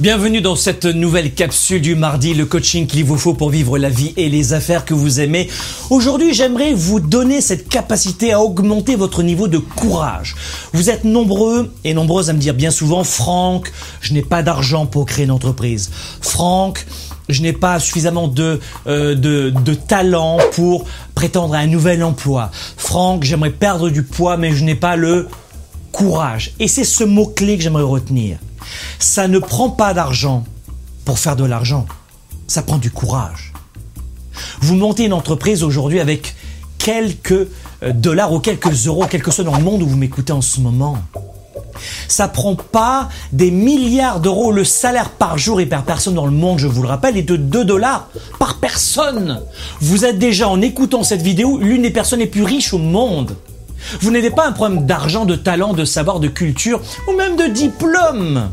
Bienvenue dans cette nouvelle capsule du mardi, le coaching qu'il vous faut pour vivre la vie et les affaires que vous aimez. Aujourd'hui, j'aimerais vous donner cette capacité à augmenter votre niveau de courage. Vous êtes nombreux et nombreuses à me dire bien souvent, Franck, je n'ai pas d'argent pour créer une entreprise. Franck, je n'ai pas suffisamment de, euh, de, de talent pour prétendre à un nouvel emploi. Franck, j'aimerais perdre du poids, mais je n'ai pas le courage. Et c'est ce mot-clé que j'aimerais retenir. Ça ne prend pas d'argent pour faire de l'argent. Ça prend du courage. Vous montez une entreprise aujourd'hui avec quelques euh, dollars ou quelques euros, quelque soit dans le monde où vous m'écoutez en ce moment. Ça prend pas des milliards d'euros. Le salaire par jour et par personne dans le monde, je vous le rappelle, est de 2 dollars par personne. Vous êtes déjà, en écoutant cette vidéo, l'une des personnes les plus riches au monde. Vous n'avez pas un problème d'argent, de talent, de savoir, de culture ou même de diplôme.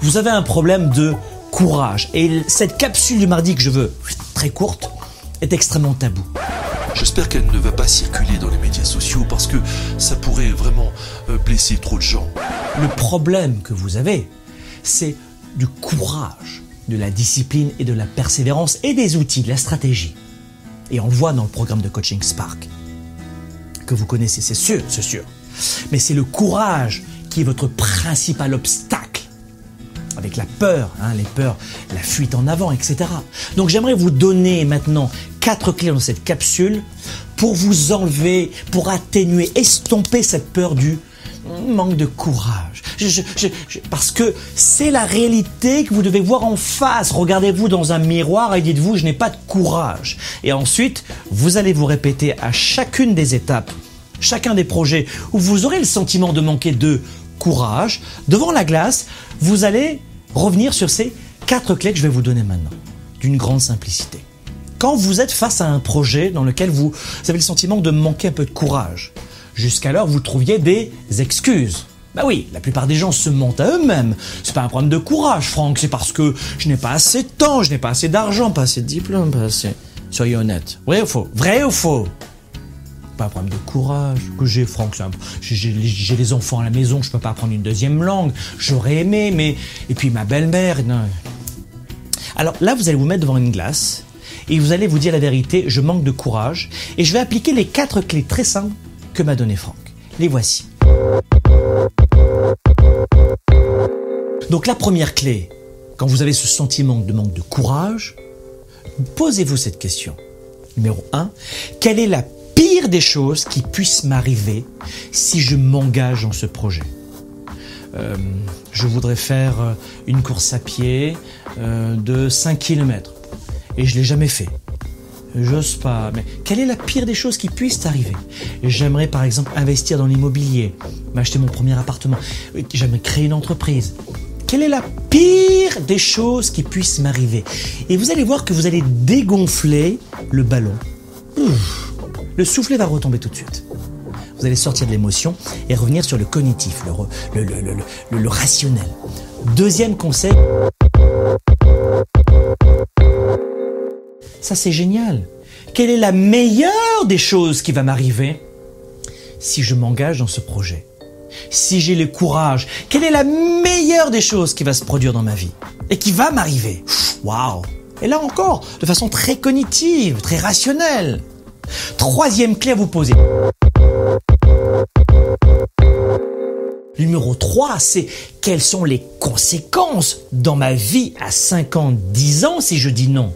Vous avez un problème de courage. Et cette capsule du mardi que je veux très courte est extrêmement tabou. J'espère qu'elle ne va pas circuler dans les médias sociaux parce que ça pourrait vraiment euh, blesser trop de gens. Le problème que vous avez, c'est du courage, de la discipline et de la persévérance et des outils, de la stratégie. Et on le voit dans le programme de coaching Spark que vous connaissez, c'est sûr, c'est sûr. Mais c'est le courage qui est votre principal obstacle. Avec la peur, hein, les peurs, la fuite en avant, etc. Donc j'aimerais vous donner maintenant quatre clés dans cette capsule pour vous enlever, pour atténuer, estomper cette peur du manque de courage. parce que c'est la réalité que vous devez voir en face. Regardez-vous dans un miroir et dites-vous, je n'ai pas de courage. Et ensuite, vous allez vous répéter à chacune des étapes, chacun des projets où vous aurez le sentiment de manquer de courage, devant la glace, vous allez revenir sur ces quatre clés que je vais vous donner maintenant, d'une grande simplicité. Quand vous êtes face à un projet dans lequel vous avez le sentiment de manquer un peu de courage, Jusqu'alors, vous trouviez des excuses. Bah oui, la plupart des gens se mentent à eux-mêmes. C'est pas un problème de courage, Franck, c'est parce que je n'ai pas assez de temps, je n'ai pas assez d'argent, pas assez de diplôme, pas assez. Soyez honnête. Vrai ou faux? Vrai ou faux? Pas problème de courage que j'ai, Franck. J'ai les enfants à la maison, je peux pas apprendre une deuxième langue. J'aurais aimé, mais. Et puis ma belle-mère. Alors là, vous allez vous mettre devant une glace et vous allez vous dire la vérité, je manque de courage et je vais appliquer les quatre clés très simples que m'a donné Franck. Les voici. Donc la première clé, quand vous avez ce sentiment de manque de courage, posez-vous cette question. Numéro 1, quelle est la pire des choses qui puissent m'arriver si je m'engage dans ce projet euh, Je voudrais faire euh, une course à pied euh, de 5 km et je l'ai jamais fait. J'ose pas. Mais quelle est la pire des choses qui puissent arriver J'aimerais par exemple investir dans l'immobilier, m'acheter mon premier appartement. J'aimerais créer une entreprise. Quelle est la pire des choses qui puissent m'arriver? Et vous allez voir que vous allez dégonfler le ballon. Le soufflet va retomber tout de suite. Vous allez sortir de l'émotion et revenir sur le cognitif, le, rationnel. Deuxième conseil. Ça, c'est génial. Quelle est la meilleure des choses qui va m'arriver si je m'engage dans ce projet? Si j'ai le courage, quelle est la meilleure des choses qui va se produire dans ma vie et qui va m'arriver? Waouh Et là encore, de façon très cognitive, très rationnelle. Troisième clé à vous poser. Numéro 3, c'est quelles sont les conséquences dans ma vie à 50, 10 ans si je dis non?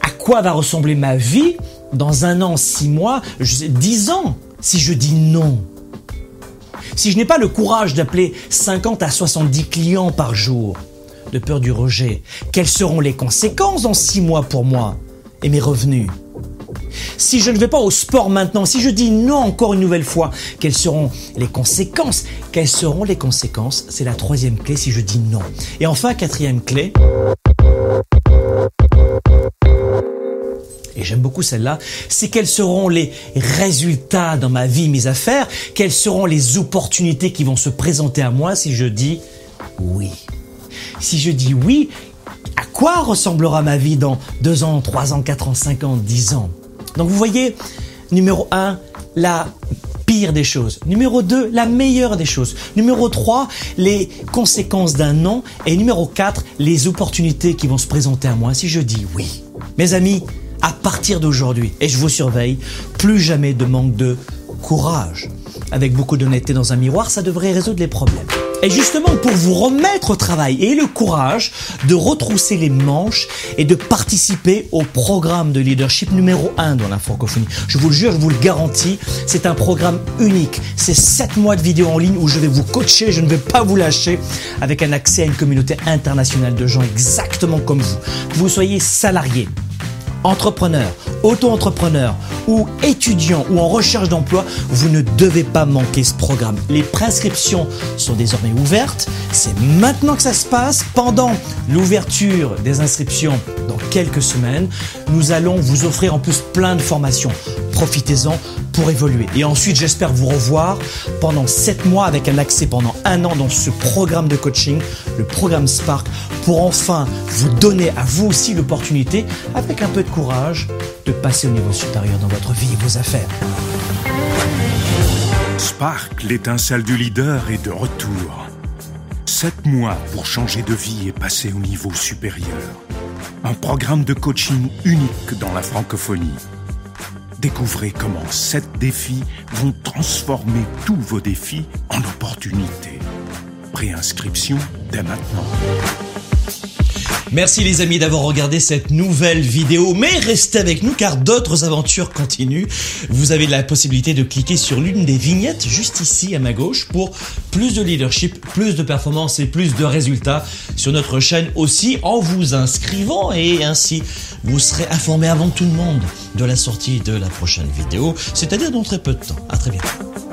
À quoi va ressembler ma vie dans un an, six mois, dix ans, si je dis non? Si je n'ai pas le courage d'appeler 50 à 70 clients par jour, de peur du rejet, quelles seront les conséquences dans six mois pour moi et mes revenus? Si je ne vais pas au sport maintenant, si je dis non encore une nouvelle fois, quelles seront les conséquences? Quelles seront les conséquences? C'est la troisième clé si je dis non. Et enfin, quatrième clé, et j'aime beaucoup celle-là, c'est quels seront les résultats dans ma vie, mes affaires, quelles seront les opportunités qui vont se présenter à moi si je dis oui? Si je dis oui, à quoi ressemblera ma vie dans deux ans, trois ans, quatre ans, cinq ans, dix ans? Donc vous voyez, numéro un, la pire des choses. Numéro 2, la meilleure des choses. Numéro 3, les conséquences d'un non. Et numéro 4, les opportunités qui vont se présenter à moi si je dis oui. Mes amis, à partir d'aujourd'hui, et je vous surveille, plus jamais de manque de courage. Avec beaucoup d'honnêteté dans un miroir, ça devrait résoudre les problèmes. Et justement, pour vous remettre au travail et le courage de retrousser les manches et de participer au programme de leadership numéro 1 dans la francophonie. Je vous le jure, je vous le garantis, c'est un programme unique. C'est 7 mois de vidéos en ligne où je vais vous coacher, je ne vais pas vous lâcher, avec un accès à une communauté internationale de gens exactement comme vous. Que vous soyez salarié, entrepreneur, auto-entrepreneur ou étudiant ou en recherche d'emploi, vous ne devez pas manquer ce programme. Les prescriptions sont désormais ouvertes. C'est maintenant que ça se passe. Pendant l'ouverture des inscriptions dans quelques semaines, nous allons vous offrir en plus plein de formations. Profitez-en pour évoluer. Et ensuite, j'espère vous revoir pendant 7 mois avec un accès pendant un an dans ce programme de coaching, le programme Spark, pour enfin vous donner à vous aussi l'opportunité, avec un peu de courage, de passer au niveau supérieur dans votre vie et vos affaires. Spark, l'étincelle du leader, est de retour. 7 mois pour changer de vie et passer au niveau supérieur. Un programme de coaching unique dans la francophonie. Découvrez comment sept défis vont transformer tous vos défis en opportunités. Préinscription dès maintenant. Merci les amis d'avoir regardé cette nouvelle vidéo, mais restez avec nous car d'autres aventures continuent. Vous avez la possibilité de cliquer sur l'une des vignettes juste ici à ma gauche pour plus de leadership, plus de performance et plus de résultats sur notre chaîne aussi en vous inscrivant et ainsi vous serez informé avant tout le monde de la sortie de la prochaine vidéo, c'est-à-dire dans très peu de temps. À très bientôt.